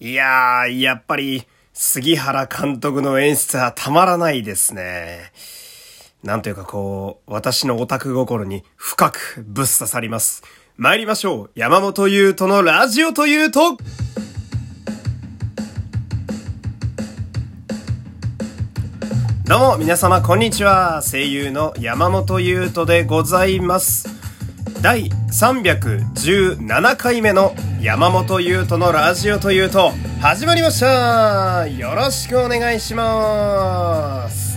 いやー、やっぱり、杉原監督の演出はたまらないですね。なんというかこう、私のオタク心に深くぶっ刺さります。参りましょう。山本優斗のラジオというと、どうも皆様こんにちは。声優の山本優斗でございます。第317回目の山本優斗のラジオというと始まりましたよろしくお願いします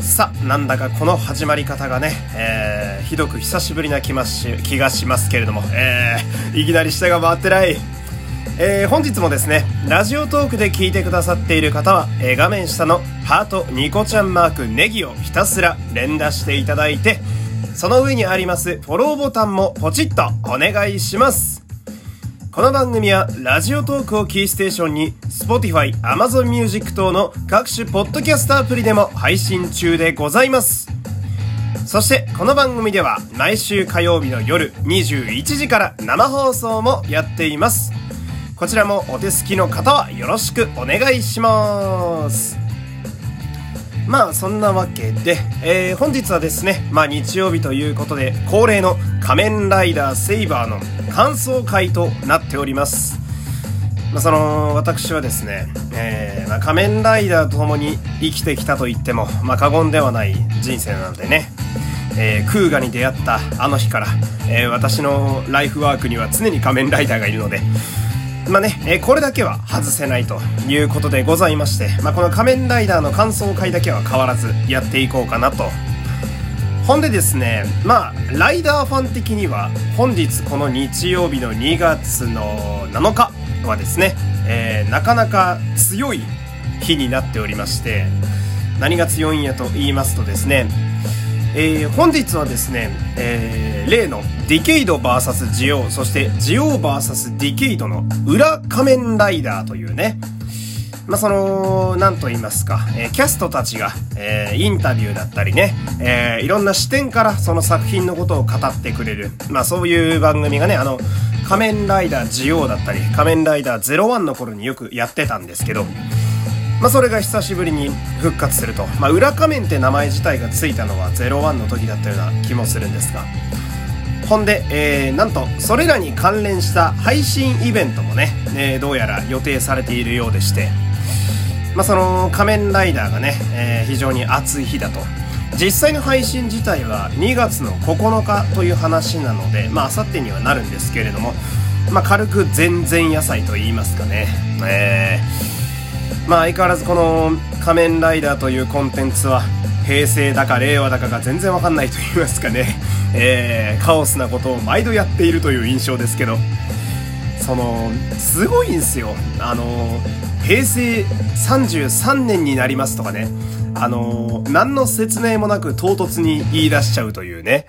さあ、なんだかこの始まり方がね、えー、ひどく久しぶりな気まし気がしますけれども、えー、いきなり下が回ってない。えー、本日もですね、ラジオトークで聞いてくださっている方は、えー、画面下のハートニコちゃんマークネギをひたすら連打していただいて、その上にありますフォローボタンもポチッとお願いします。この番組はラジオトークをキーステーションに Spotify、Amazon Music 等の各種ポッドキャストアプリでも配信中でございます。そしてこの番組では毎週火曜日の夜21時から生放送もやっています。こちらもお手すきの方はよろしくお願いします。まあそんなわけで、えー、本日はですね、まあ日曜日ということで恒例の仮面ライダーセイバーの感想会となっております。まあ、その私はですね、えー、まあ、仮面ライダーと共に生きてきたと言っても、まあ、過言ではない人生なのでね、えー、クーガに出会ったあの日から、えー、私のライフワークには常に仮面ライダーがいるので、まあね、え、これだけは外せないということでございまして、まあ、この仮面ライダーの感想会だけは変わらずやっていこうかなと。ほんでですね、まあ、ライダーファン的には、本日この日曜日の2月の7日はですね、えー、なかなか強い日になっておりまして、何が強いんやと言いますとですね、えー、本日はですね、えー、例のディケイド VS ジオウ、そしてジオウ VS ディケイドの裏仮面ライダーというね、まあ、その、なんと言いますか、えー、キャストたちが、えー、インタビューだったりね、えー、いろんな視点からその作品のことを語ってくれる、まあ、そういう番組がね、あの、仮面ライダージオウだったり、仮面ライダー01の頃によくやってたんですけど、まあ、それが久しぶりに復活すると。まあ、裏仮面って名前自体がついたのは01の時だったような気もするんですが。ほんで、えー、なんと、それらに関連した配信イベントもね、えー、どうやら予定されているようでして、まあ、その仮面ライダーがね、えー、非常に熱い日だと。実際の配信自体は2月の9日という話なので、まあ、明後日にはなるんですけれども、まあ、軽く全然野菜と言いますかね。えーまあ相変わらずこの仮面ライダーというコンテンツは平成だか令和だかが全然わかんないと言いますかね、えー、カオスなことを毎度やっているという印象ですけど、その、すごいんですよ。あの、平成33年になりますとかね、あの、何の説明もなく唐突に言い出しちゃうというね、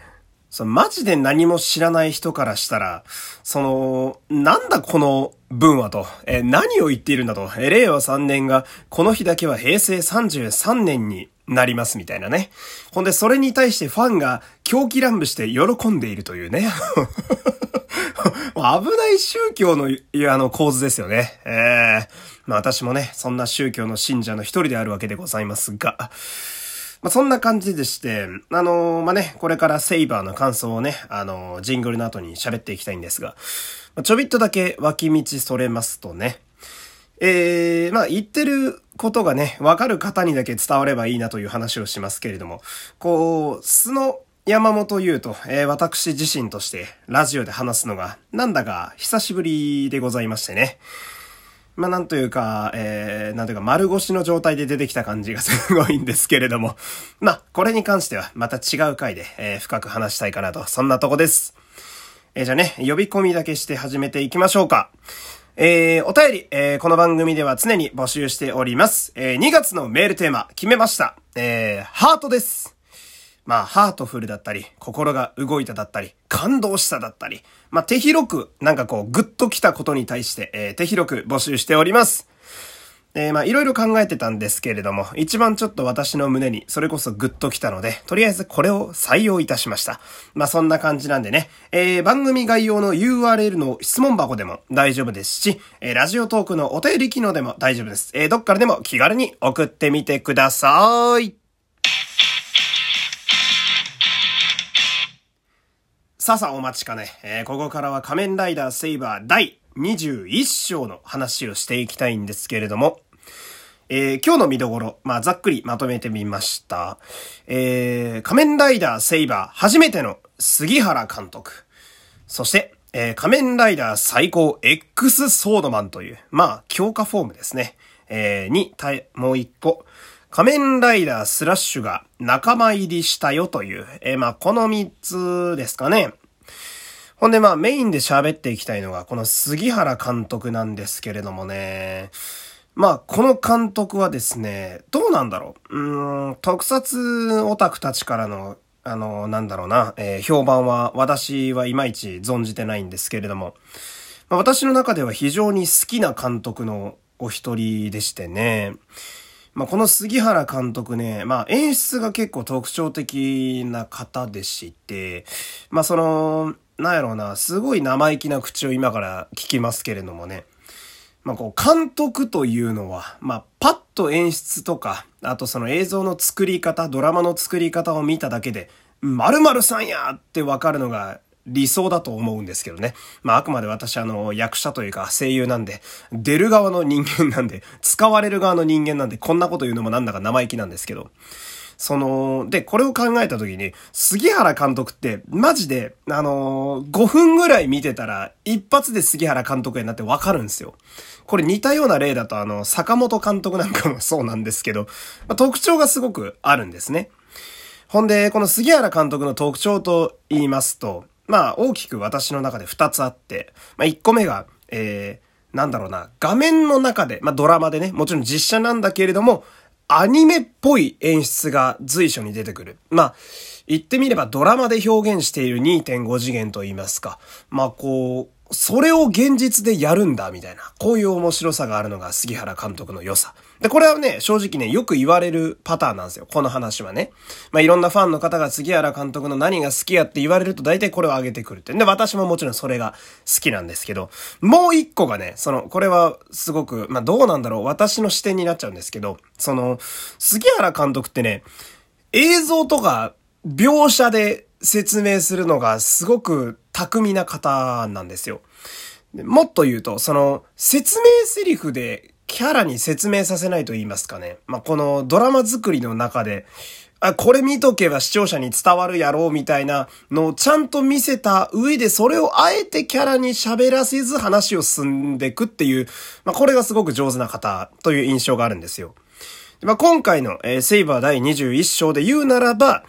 そのマジで何も知らない人からしたら、その、なんだこの文はと、え何を言っているんだと、え令和3年がこの日だけは平成33年になりますみたいなね。ほんで、それに対してファンが狂気乱舞して喜んでいるというね。危ない宗教の、あの、構図ですよね。ええー、まあ私もね、そんな宗教の信者の一人であるわけでございますが、まあ、そんな感じでして、あのー、まあ、ね、これからセイバーの感想をね、あのー、ジングルの後に喋っていきたいんですが、まあ、ちょびっとだけ脇道それますとね、えー、まあ、言ってることがね、わかる方にだけ伝わればいいなという話をしますけれども、こう、素の山本優と、えー、私自身としてラジオで話すのが、なんだか久しぶりでございましてね。まあ、なんというか、えー、なんというか、丸腰の状態で出てきた感じが すごいんですけれども。まあ、これに関しては、また違う回で、えー、深く話したいかなと、そんなとこです。えー、じゃあね、呼び込みだけして始めていきましょうか。えー、お便り、えー、この番組では常に募集しております。えー、2月のメールテーマ、決めました。えー、ハートです。まあ、ハートフルだったり、心が動いただったり、感動しただったり、まあ、手広く、なんかこう、グッと来たことに対して、えー、手広く募集しております。えー、まあ、いろいろ考えてたんですけれども、一番ちょっと私の胸にそれこそグッときたので、とりあえずこれを採用いたしました。まあ、そんな感じなんでね、えー、番組概要の URL の質問箱でも大丈夫ですし、えー、ラジオトークのお便り機能でも大丈夫です。えー、どっからでも気軽に送ってみてください。さあさあお待ちかね。えー、ここからは仮面ライダーセイバー第21章の話をしていきたいんですけれども、えー、今日の見どころ、まあ、ざっくりまとめてみました。えー、仮面ライダーセイバー初めての杉原監督。そして、えー、仮面ライダー最高 X ソードマンという、まあ、強化フォームですね。えー、に、もう一個、仮面ライダースラッシュが仲間入りしたよという、えー、まあ、この三つですかね。ほんでまあメインで喋っていきたいのがこの杉原監督なんですけれどもね。まあこの監督はですね、どうなんだろう。うん、特撮オタクたちからのあの、なんだろうな、えー、評判は私はいまいち存じてないんですけれども、まあ、私の中では非常に好きな監督のお一人でしてね、まあ、この杉原監督ね、まあ、演出が結構特徴的な方でして、まあ、その、なんやろうな、すごい生意気な口を今から聞きますけれどもね。まあ、こう、監督というのは、まあ、パッと演出とか、あとその映像の作り方、ドラマの作り方を見ただけで、〇〇さんやってわかるのが理想だと思うんですけどね。まあ、あくまで私あの、役者というか声優なんで、出る側の人間なんで、使われる側の人間なんで、こんなこと言うのもなんだか生意気なんですけど。その、で、これを考えた時に、杉原監督って、マジで、あのー、5分ぐらい見てたら、一発で杉原監督になってわかるんですよ。これ似たような例だと、あの、坂本監督なんかもそうなんですけど、まあ、特徴がすごくあるんですね。ほんで、この杉原監督の特徴と言いますと、まあ、大きく私の中で2つあって、まあ、1個目が、えー、なんだろうな、画面の中で、まあドラマでね、もちろん実写なんだけれども、アニメっぽい演出が随所に出てくる。まあ、言ってみればドラマで表現している2.5次元と言いますか。まあ、こう、それを現実でやるんだ、みたいな。こういう面白さがあるのが杉原監督の良さ。で、これはね、正直ね、よく言われるパターンなんですよ。この話はね。まあ、いろんなファンの方が杉原監督の何が好きやって言われると大体これを上げてくるって。で、私ももちろんそれが好きなんですけど、もう一個がね、その、これはすごく、まあ、どうなんだろう。私の視点になっちゃうんですけど、その、杉原監督ってね、映像とか描写で説明するのがすごく巧みな方なんですよ。もっと言うと、その、説明セリフでキャラに説明させないと言いますかね。まあ、このドラマ作りの中で、あ、これ見とけば視聴者に伝わるやろうみたいなのをちゃんと見せた上でそれをあえてキャラに喋らせず話を進んでいくっていう、まあ、これがすごく上手な方という印象があるんですよ。まあ、今回の、えー、セイバー第21章で言うならば、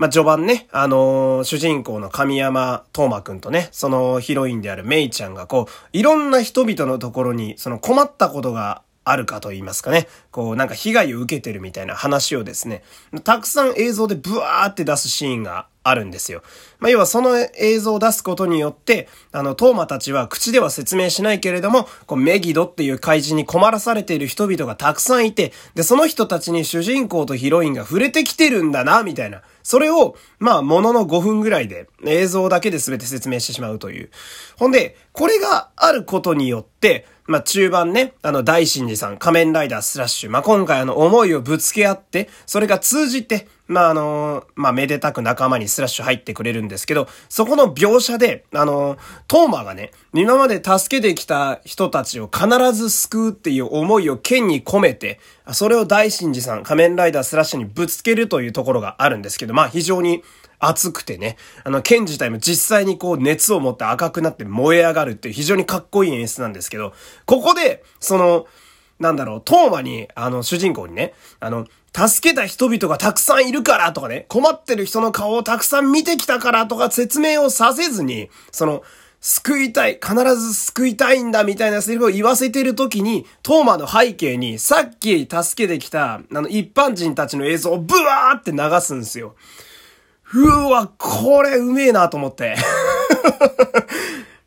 まあ、序盤ね、あのー、主人公の神山東馬くんとね、そのヒロインであるメイちゃんがこう、いろんな人々のところに、その困ったことがあるかと言いますかね。こう、なんか被害を受けてるみたいな話をですね、たくさん映像でブワーって出すシーンがあるんですよ。まあ、要はその映像を出すことによって、あの、トーマたちは口では説明しないけれども、こう、メギドっていう怪人に困らされている人々がたくさんいて、で、その人たちに主人公とヒロインが触れてきてるんだな、みたいな。それを、まあ、ものの5分ぐらいで、映像だけで全て説明してしまうという。ほんで、これがあることによって、まあ、中盤ね、あの、大神寺さん、仮面ライダースラッシュ、まあ、今回あの、思いをぶつけ合って、それが通じて、まあ、あの、まあ、めでたく仲間にスラッシュ入ってくれるんですけど、そこの描写で、あの、トーマがね、今まで助けてきた人たちを必ず救うっていう思いを剣に込めて、それを大神寺さん、仮面ライダースラッシュにぶつけるというところがあるんですけど、まあ、非常に、熱くてね、あの、剣自体も実際にこう熱を持って赤くなって燃え上がるっていう非常にかっこいい演出なんですけど、ここで、その、なんだろう、トーマに、あの、主人公にね、あの、助けた人々がたくさんいるからとかね、困ってる人の顔をたくさん見てきたからとか説明をさせずに、その、救いたい、必ず救いたいんだみたいなセリフを言わせてる時に、トーマの背景にさっき助けてきた、あの、一般人たちの映像をブワーって流すんですよ。うわ、これうめえなと思って。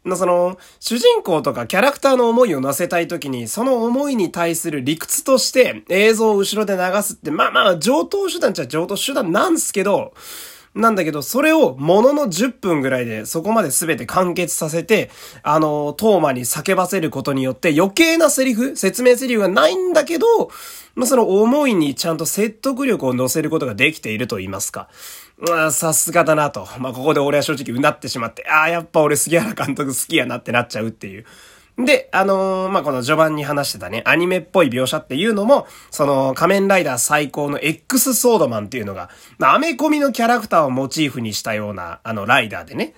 のその、主人公とかキャラクターの思いを乗せたいときに、その思いに対する理屈として映像を後ろで流すって、まあまあ、上等手段っちゃ上等手段なんですけど、なんだけど、それをものの10分ぐらいでそこまで全て完結させて、あの、トーマに叫ばせることによって余計なセリフ、説明セリフがないんだけど、まあ、その思いにちゃんと説得力を乗せることができていると言いますか。まあ、さすがだなと。まあ、ここで俺は正直うなってしまって、ああ、やっぱ俺杉原監督好きやなってなっちゃうっていう。で、あのー、まあ、この序盤に話してたね、アニメっぽい描写っていうのも、その仮面ライダー最高の X ソードマンっていうのが、アメコミのキャラクターをモチーフにしたような、あの、ライダーでね。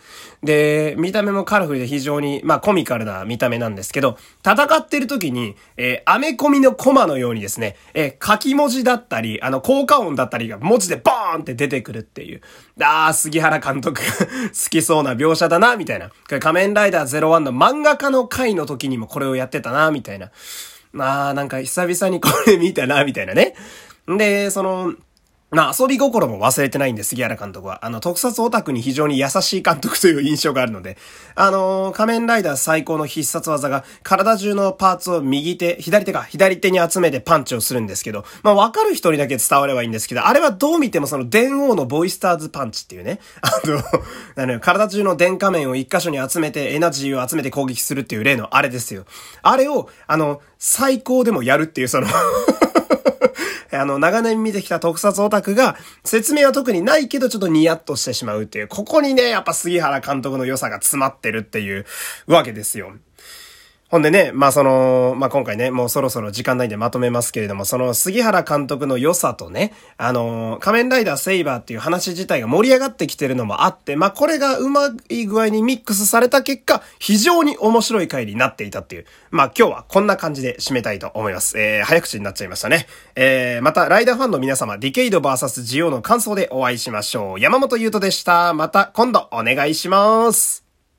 で、見た目もカラフルで非常に、まあ、コミカルな見た目なんですけど、戦ってる時に、えー、アメコミのコマのようにですね、えー、書き文字だったり、あの、効果音だったりが文字でボーンって出てくるっていう。あー、杉原監督 好きそうな描写だな、みたいな。仮面ライダー01の漫画家の回の時にもこれをやってたな、みたいな。まあ、なんか久々にこれ見たな、みたいなね。で、その、まあ遊び心も忘れてないんで、杉原監督は。あの、特撮オタクに非常に優しい監督という印象があるので、あのー、仮面ライダー最高の必殺技が、体中のパーツを右手、左手か、左手に集めてパンチをするんですけど、まあわかる人にだけ伝わればいいんですけど、あれはどう見てもその電王のボイスターズパンチっていうね、あの、なの体中の電仮面を一箇所に集めて、エナジーを集めて攻撃するっていう例のあれですよ。あれを、あの、最高でもやるっていうその あの、長年見てきた特撮オタクが、説明は特にないけどちょっとニヤッとしてしまうっていう、ここにね、やっぱ杉原監督の良さが詰まってるっていうわけですよ。ほんでね、まあその、まあ今回ね、もうそろそろ時間ないんでまとめますけれども、その杉原監督の良さとね、あの、仮面ライダーセイバーっていう話自体が盛り上がってきてるのもあって、まあこれがうまい具合にミックスされた結果、非常に面白い回になっていたっていう。まあ今日はこんな感じで締めたいと思います。えー、早口になっちゃいましたね。えー、またライダーファンの皆様、ディケイド VS ジオの感想でお会いしましょう。山本優斗でした。また今度お願いします。